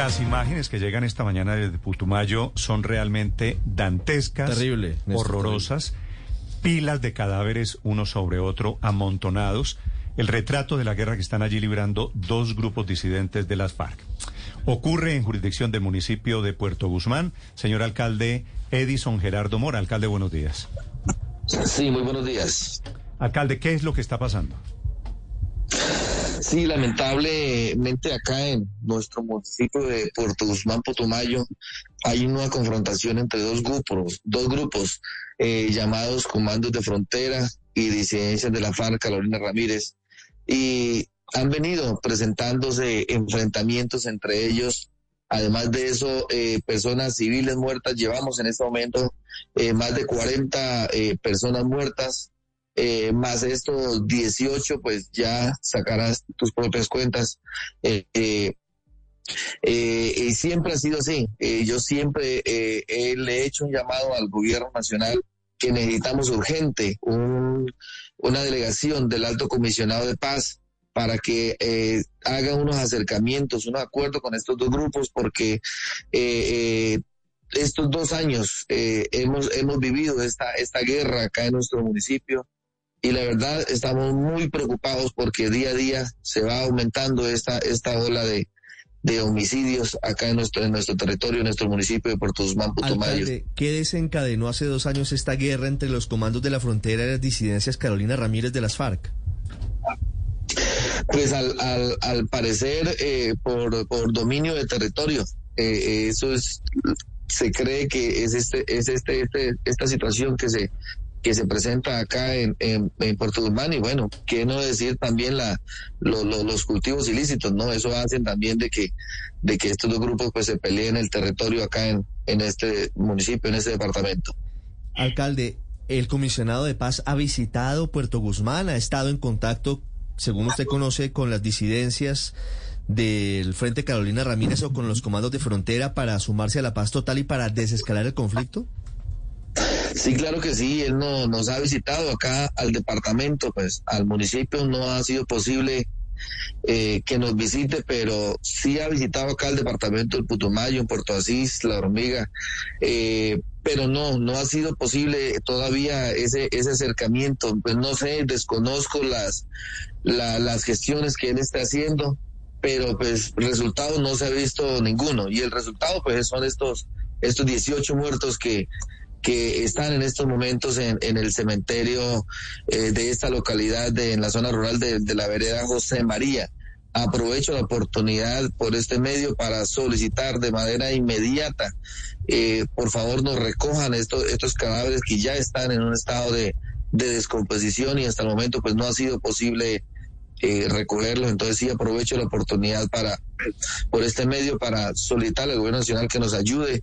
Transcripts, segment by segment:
Las imágenes que llegan esta mañana desde Putumayo son realmente dantescas, Terrible, horrorosas, pilas de cadáveres uno sobre otro, amontonados, el retrato de la guerra que están allí librando dos grupos disidentes de las FARC. Ocurre en jurisdicción del municipio de Puerto Guzmán. Señor alcalde Edison Gerardo Mora, alcalde, buenos días. Sí, muy buenos días. Alcalde, ¿qué es lo que está pasando? Sí, lamentablemente acá en nuestro municipio de Puerto Guzmán, Putumayo, hay una confrontación entre dos grupos, dos grupos eh, llamados Comandos de Frontera y Disidencias de la FARC, Carolina Ramírez, y han venido presentándose enfrentamientos entre ellos. Además de eso, eh, personas civiles muertas, llevamos en este momento eh, más de 40 eh, personas muertas, eh, más estos 18, pues ya sacarás tus propias cuentas. Eh, eh, eh, y siempre ha sido así. Yo siempre le he hecho un llamado al gobierno nacional que necesitamos urgente un- una delegación del alto comisionado de paz para que eh, haga unos acercamientos, un acuerdo con estos dos grupos, porque estos dos años eh, hemos, hemos vivido esta, esta guerra acá en nuestro municipio y la verdad estamos muy preocupados porque día a día se va aumentando esta, esta ola de, de homicidios acá en nuestro, en nuestro territorio, en nuestro municipio de Puerto Guzmán, Putumayo. Alcalde, ¿qué desencadenó hace dos años esta guerra entre los comandos de la frontera y las disidencias Carolina Ramírez de las FARC? Pues al, al, al parecer eh, por, por dominio de territorio. Eh, eh, eso es, se cree que es este, es este, este, esta situación que se, que se presenta acá en, en, Puerto Guzmán y bueno, qué no decir también la, lo- lo- los cultivos ilícitos, ¿no? Eso hacen también de que, de que estos dos grupos pues se peleen el territorio acá en, en este municipio, en este departamento. Alcalde, el comisionado de paz ha visitado Puerto Guzmán, ha estado en contacto, según usted conoce, con las disidencias del Frente Carolina Ramírez o con los comandos de frontera para sumarse a la paz total y para desescalar el conflicto? Sí, claro que sí, él no, nos ha visitado acá al departamento, pues al municipio no ha sido posible eh, que nos visite, pero sí ha visitado acá el departamento del Putumayo, en Puerto Asís, La Hormiga, eh, pero no, no ha sido posible todavía ese, ese acercamiento, pues no sé, desconozco las, la- las gestiones que él está haciendo, pero pues resultado no se ha visto ninguno, y el resultado pues son estos, estos 18 muertos que, que están en estos momentos en, en el cementerio eh, de esta localidad, de, en la zona rural de, la vereda José María. Aprovecho la oportunidad por este medio para solicitar de manera inmediata, eh, por favor nos recojan estos, estos cadáveres que ya están en un estado de, de descomposición y hasta el momento pues no ha sido posible eh, recogerlos. Entonces sí aprovecho la oportunidad para, por este medio, para solicitar al gobierno nacional que nos ayude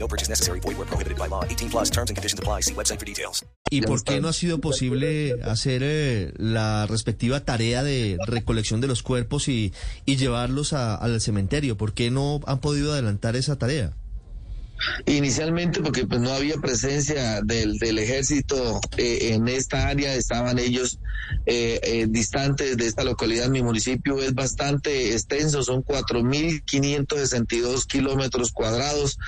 No purchase necessary. Void where prohibited by law. 18 plus terms and conditions apply. See website for details. ¿Y por qué no ha sido posible hacer eh, la respectiva tarea de recolección de los cuerpos y, y llevarlos a- al cementerio? ¿Por qué no han podido adelantar esa tarea? Inicialmente porque pues no había presencia del, del ejército eh, en esta área, estaban ellos eh, eh, distantes de esta localidad. Mi municipio es bastante extenso, son 4.562 kilómetros cuadrados,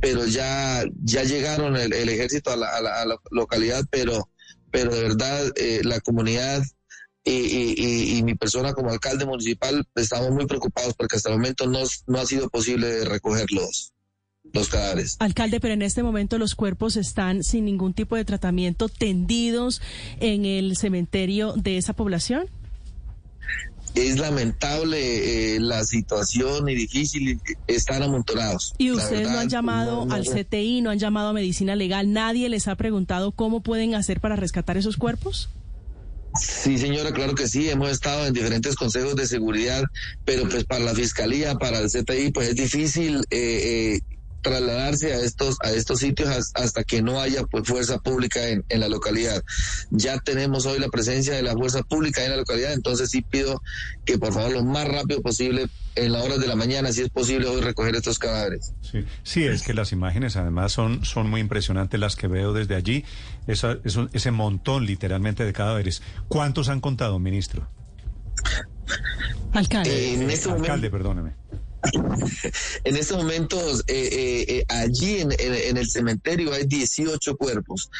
pero ya, ya llegaron el, ejército a la, localidad, pero, pero de verdad eh, la comunidad y, y, mi persona como alcalde municipal estamos muy preocupados porque hasta el momento no, no ha sido posible recoger los, cadáveres. Alcalde, pero en este momento los cuerpos están sin ningún tipo de tratamiento tendidos en el cementerio de esa población. Es lamentable eh, la situación y difícil, están amontonados. ¿Y ustedes no han llamado al CTI, no han llamado a Medicina Legal? ¿Nadie les ha preguntado cómo pueden hacer para rescatar esos cuerpos? Sí, señora, claro que sí. Hemos estado en diferentes consejos de seguridad, pero pues para la fiscalía, para el CTI, pues es difícil eh, eh, trasladarse a estos a estos sitios hasta que no haya pues fuerza pública en, en, la localidad. Ya tenemos hoy la presencia de la fuerza pública en la localidad, entonces sí pido que por favor lo más rápido posible, en las horas de la mañana, si es posible hoy recoger estos cadáveres. Sí, sí es que las imágenes además son, son muy impresionantes las que veo desde allí, esa, ese montón literalmente de cadáveres. ¿Cuántos han contado, ministro? Alcalde. en este Alcalde, perdóneme. en estos momentos, eh, eh, eh, allí en, el cementerio hay 18 cuerpos.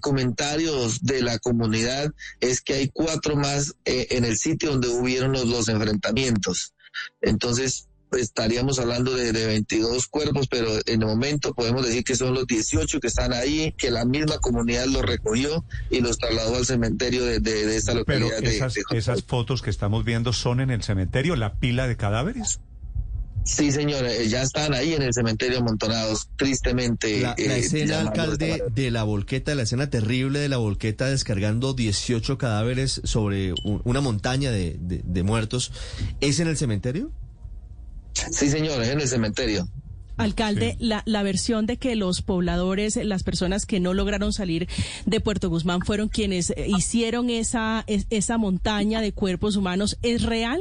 comentarios de la comunidad es que hay cuatro más en el sitio donde hubieron los, los enfrentamientos. Entonces, estaríamos hablando de, 22 cuerpos, pero en el momento podemos decir que son los 18 que están ahí, que la misma comunidad los recogió y los trasladó al cementerio de, de, esta localidad. Pero esas, esas fotos que estamos viendo son en el cementerio, la pila de cadáveres. Sí, señor, eh, ya están ahí en el cementerio amontonados, tristemente. La, eh, escena, alcalde, de la volqueta, la escena terrible de la volqueta descargando 18 cadáveres sobre una montaña de, de, muertos, ¿es en el cementerio? Sí, señor, es en el cementerio. Alcalde, la, la, versión de que los pobladores, las personas que no lograron salir de Puerto Guzmán fueron quienes eh, hicieron esa, esa montaña de cuerpos humanos, ¿es real?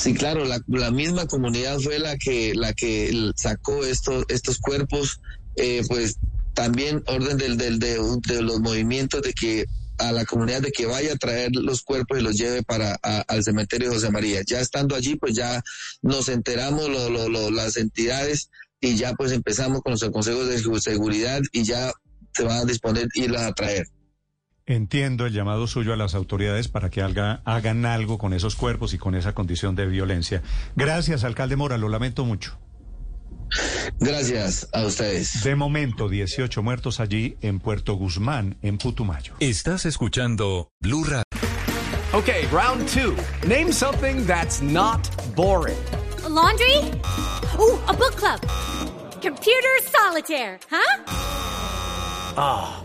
Sí, claro, la, la, misma comunidad fue la que la que sacó estos estos cuerpos, eh, pues también orden del, de, de, los movimientos de que a la comunidad de que vaya a traer los cuerpos y los lleve para al cementerio de José María. Ya estando allí, pues ya nos enteramos lo, lo, las entidades y ya pues empezamos con los consejos de seguridad y ya se van a disponer irlas a traer. Entiendo el llamado suyo a las autoridades para que hagan algo con esos cuerpos y con esa condición de violencia. Gracias, alcalde Mora, lo lamento mucho. Gracias a ustedes. De momento, 18 muertos allí en Puerto Guzmán, en Putumayo. Estás escuchando Blue Radio. Okay, round two. Name something that's not boring. laundry? Ooh, a book club. Computer solitaire, huh? Ah.